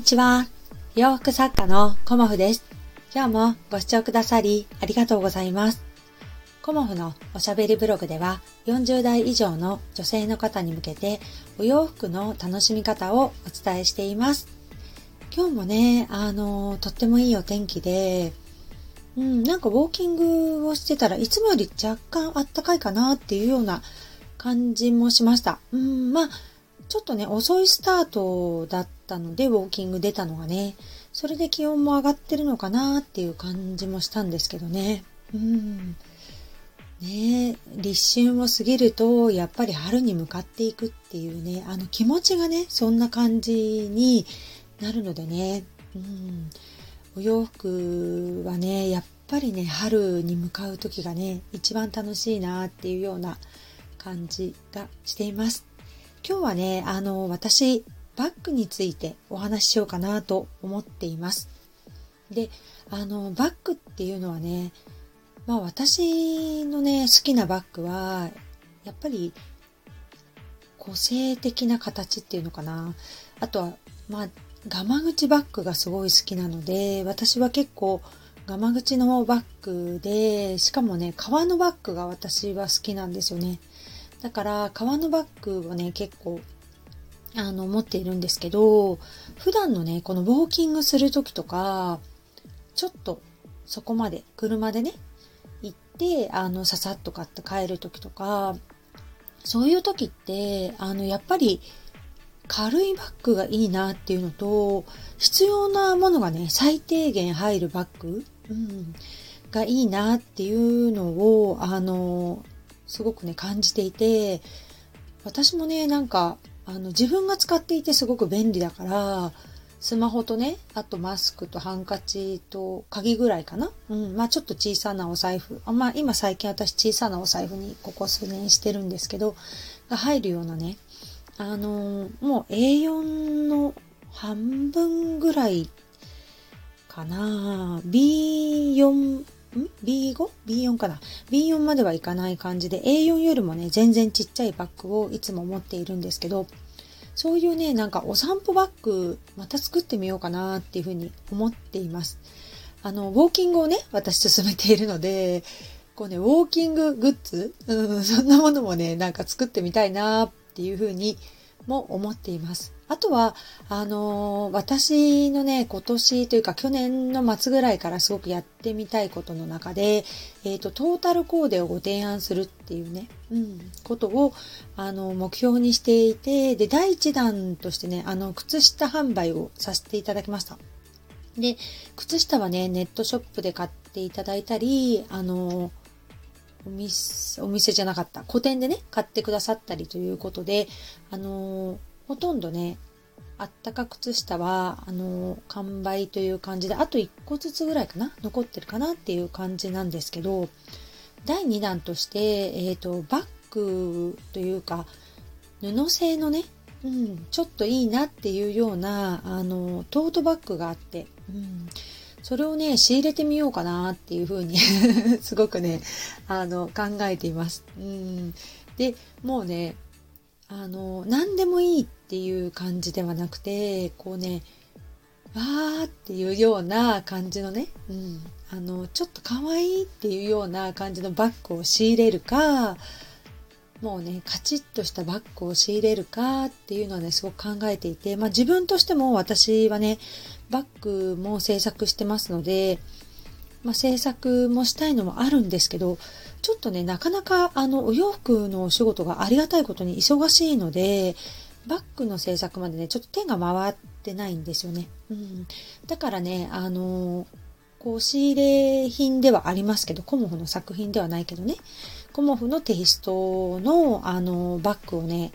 にちは。洋服作家のコモフです。今日もご視聴くださりありがとうございます。コモフのおしゃべりブログでは40代以上の女性の方に向けてお洋服の楽しみ方をお伝えしています。今日もね、あの、とってもいいお天気で、うん、なんかウォーキングをしてたらいつもより若干あったかいかなっていうような感じもしました。うん、まあ、ちょっとね、遅いスタートだったたので、ウォーキング出たのがね、それで気温も上がってるのかなっていう感じもしたんですけどね。うん。ね立春を過ぎると、やっぱり春に向かっていくっていうね、あの気持ちがね、そんな感じになるのでね、うん。お洋服はね、やっぱりね、春に向かう時がね、一番楽しいなっていうような感じがしています。今日はね、あの、私、バッグについてお話ししようかなと思っています。で、あの、バッグっていうのはね、まあ私のね、好きなバッグは、やっぱり、個性的な形っていうのかな。あとは、まあ、ガマ口バッグがすごい好きなので、私は結構、ガマ口のバッグで、しかもね、革のバッグが私は好きなんですよね。だから革のバッグをね結構あの持っているんですけど普段のねこのウォーキングする時とかちょっとそこまで車でね行ってあのささっと買って帰る時とかそういう時ってあのやっぱり軽いバッグがいいなっていうのと必要なものがね最低限入るバッグ、うん、がいいなっていうのをあのすごくね、感じていて、私もね、なんか、あの、自分が使っていてすごく便利だから、スマホとね、あとマスクとハンカチと鍵ぐらいかな。うん。まあちょっと小さなお財布。あまあ今最近私小さなお財布にここ数年してるんですけど、が入るようなね、あのー、もう A4 の半分ぐらいかな。B4 ん ?B5?B4 かな ?B4 まではいかない感じで A4 よりもね、全然ちっちゃいバッグをいつも持っているんですけど、そういうね、なんかお散歩バッグまた作ってみようかなっていうふうに思っています。あの、ウォーキングをね、私進めているので、こうね、ウォーキンググッズ、うん、そんなものもね、なんか作ってみたいなっていうふうにも思っています。あとは、あのー、私のね、今年というか去年の末ぐらいからすごくやってみたいことの中で、えっ、ー、と、トータルコーデをご提案するっていうね、うん、ことを、あの、目標にしていて、で、第1弾としてね、あの、靴下販売をさせていただきました。で、靴下はね、ネットショップで買っていただいたり、あの、お店、お店じゃなかった、個店でね、買ってくださったりということで、あのー、ほとんどね、あったか靴下は、あの、完売という感じで、あと1個ずつぐらいかな残ってるかなっていう感じなんですけど、第2弾として、えっ、ー、と、バッグというか、布製のね、うん、ちょっといいなっていうような、あの、トートバッグがあって、うん、それをね、仕入れてみようかなっていうふうに すごくね、あの、考えています。うん。で、もうね、あの、何でもいいっていう感じではなくて、こうね、わーっていうような感じのね、うん。あの、ちょっと可愛いっていうような感じのバッグを仕入れるか、もうね、カチッとしたバッグを仕入れるかっていうのはね、すごく考えていて、まあ自分としても私はね、バッグも制作してますので、まあ、制作もしたいのもあるんですけど、ちょっとね、なかなかあの、お洋服のお仕事がありがたいことに忙しいので、バッグの制作までね、ちょっと手が回ってないんですよね。うん。だからね、あの、こう、仕入れ品ではありますけど、コモフの作品ではないけどね、コモフのテイストの、あの、バッグをね、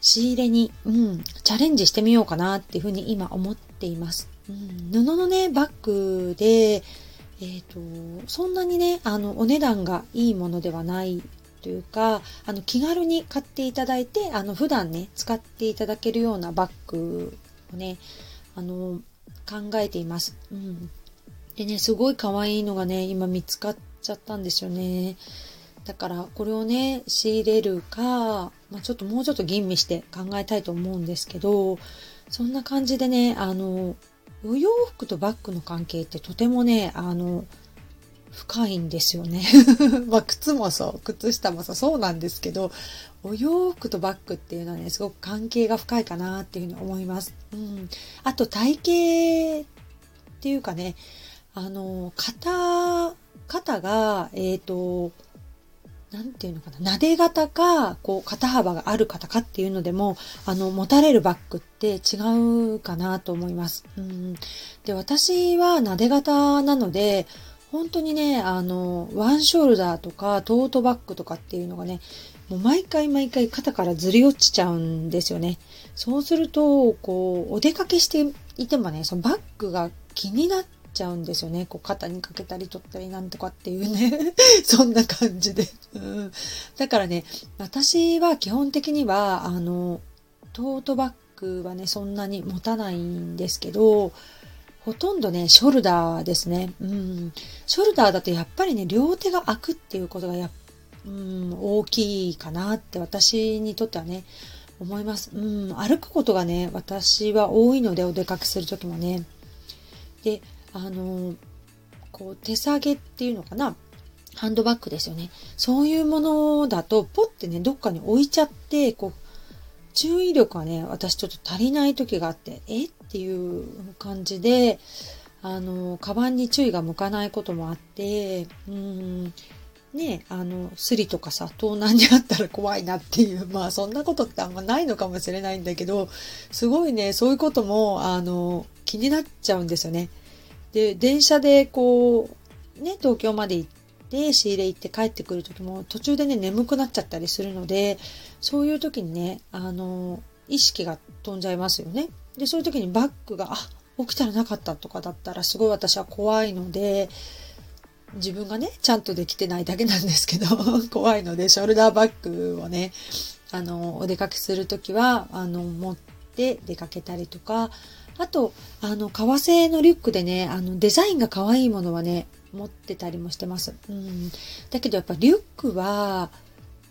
仕入れに、うん、チャレンジしてみようかなっていうふうに今思っています。うん、布のね、バッグで、えっ、ー、と、そんなにね、あの、お値段がいいものではないというか、あの、気軽に買っていただいて、あの、普段ね、使っていただけるようなバッグをね、あの、考えています。うん。でね、すごい可愛いのがね、今見つかっちゃったんですよね。だからこれをね、仕入れるか、まあ、ちょっともうちょっと吟味して考えたいと思うんですけど、そんな感じでね、あの、お洋服とバッグの関係ってとてもね、あの、深いんですよね。まあ、靴もそう、靴下もそう、そうなんですけど、お洋服とバッグっていうのはね、すごく関係が深いかなっていうふうに思います。うん。あと体型っていうかね、あの、肩、肩が、えっ、ー、と、なんていうのかな、撫で型か、こう、肩幅がある方かっていうのでも、あの、持たれるバッグって違うかなと思います。うん。で、私は撫で型なので、本当にね、あの、ワンショルダーとかトートバッグとかっていうのがね、もう毎回毎回肩からずり落ちちゃうんですよね。そうすると、こう、お出かけしていてもね、そのバッグが気になっちゃうんですよね。こう肩にかけたり取ったりなんとかっていうね。そんな感じで、うん。だからね、私は基本的には、あの、トートバッグはね、そんなに持たないんですけど、ほとんどね、ショルダーですね。うん。ショルダーだとやっぱりね、両手が開くっていうことがや、うん、大きいかなって私にとってはね、思います。うん、歩くことがね、私は多いのでお出かけするときもね。で、あのこう手提げっていうのかな？ハンドバッグですよね。そういうものだと、ポッてね、どっかに置いちゃって、こう、注意力がね、私ちょっと足りない時があって、え？っていう感じで、あの、カバンに注意が向かないこともあって、うん、ね、あの、スリとかさ、盗難にあったら怖いなっていう、まあそんなことってあんまないのかもしれないんだけど、すごいね、そういうことも、あの、気になっちゃうんですよね。で、電車でこう、ね、東京まで行って、仕入れ行って帰ってくる時も途中でね、眠くなっちゃったりするので、そういう時にね、あの、意識が飛んじゃいますよね。で、そういう時にバッグが、あ、起きたらなかったとかだったらすごい私は怖いので、自分がね、ちゃんとできてないだけなんですけど、怖いので、ショルダーバッグをね、あの、お出かけするときは、あの、持って出かけたりとか、あと、あの、革製のリュックでね、あの、デザインが可愛いものはね、持ってたりもしてます。うん。だけどやっぱリュックは、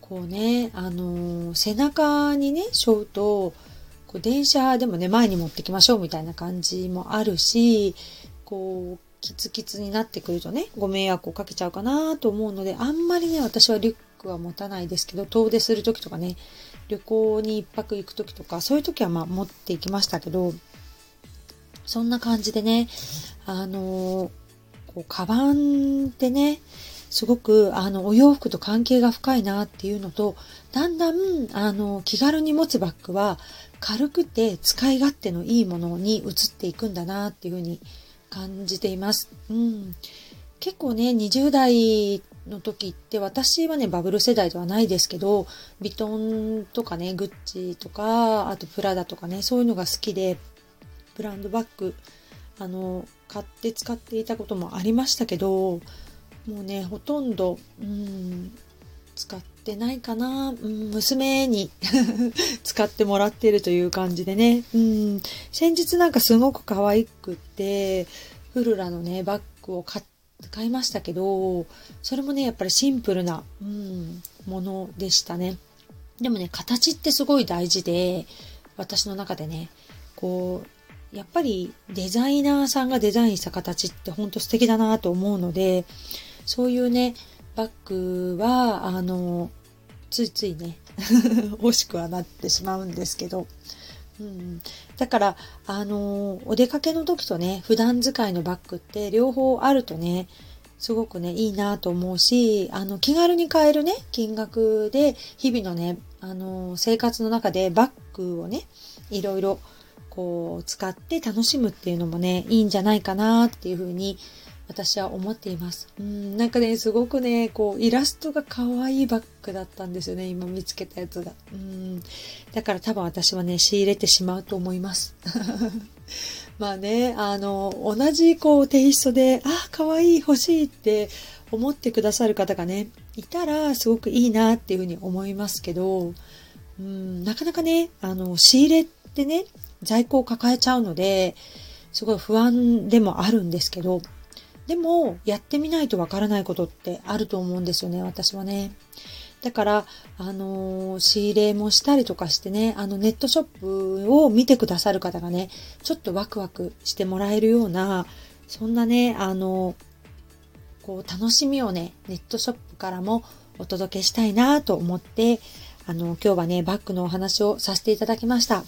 こうね、あの背中にね、背負うと、こう電車でもね、前に持ってきましょうみたいな感じもあるし、こう、キツキツになってくるとね、ご迷惑をかけちゃうかなと思うので、あんまりね、私はリュックは持たないですけど、遠出する時とかね、旅行に一泊行く時とか、そういう時はまあ持っていきましたけど、そんな感じでね、あのこう、カバンってね、すごく、あの、お洋服と関係が深いなっていうのと、だんだん、あの、気軽に持つバッグは、軽くて使い勝手のいいものに移っていくんだなっていうふうに感じています。うん。結構ね、20代の時って私はね、バブル世代ではないですけど、ビトンとかね、グッチとか、あとプラダとかね、そういうのが好きで、ブランドバッグ、あの、買って使っていたこともありましたけど、もうね、ほとんど、うん、使ってないかな、うん、娘に 使ってもらってるという感じでね、うん、先日なんかすごく可愛くって、フルラのね、バッグを買買いましたけど、それもね、やっぱりシンプルな、うん、ものでしたね。でもね、形ってすごい大事で、私の中でね、こう、やっぱりデザイナーさんがデザインした形ってほんと素敵だなと思うので、そういうね、バッグは、あの、ついついね、欲しくはなってしまうんですけど、うん、だから、あの、お出かけの時とね、普段使いのバッグって両方あるとね、すごくね、いいなと思うし、あの、気軽に買えるね、金額で、日々のね、あの、生活の中でバッグをね、いろいろこう使って楽しむっていうのもね、いいんじゃないかなっていうふうに私は思っています。うん、なんかね、すごくね、こう、イラストが可愛いバッグだったんですよね、今見つけたやつが。うん、だから多分私はね、仕入れてしまうと思います。まあね、あの、同じこう、テイストで、あ、可愛い、欲しいって思ってくださる方がね、いたらすごくいいなっていうふうに思いますけど、うん、なかなかね、あの、仕入れってね、在庫を抱えちゃうので、すごい不安でもあるんですけど、でも、やってみないとわからないことってあると思うんですよね、私はね。だから、あのー、仕入れもしたりとかしてね、あのネットショップを見てくださる方がね、ちょっとワクワクしてもらえるような、そんなね、あのー、こう楽しみをね、ネットショップからもお届けしたいなと思って、あの、今日はね、バッグのお話をさせていただきました。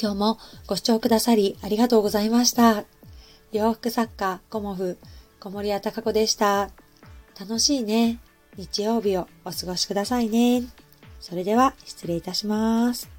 今日もご視聴くださりありがとうございました。洋服作家、コモフ、小森屋隆子でした。楽しいね。日曜日をお過ごしくださいね。それでは失礼いたします。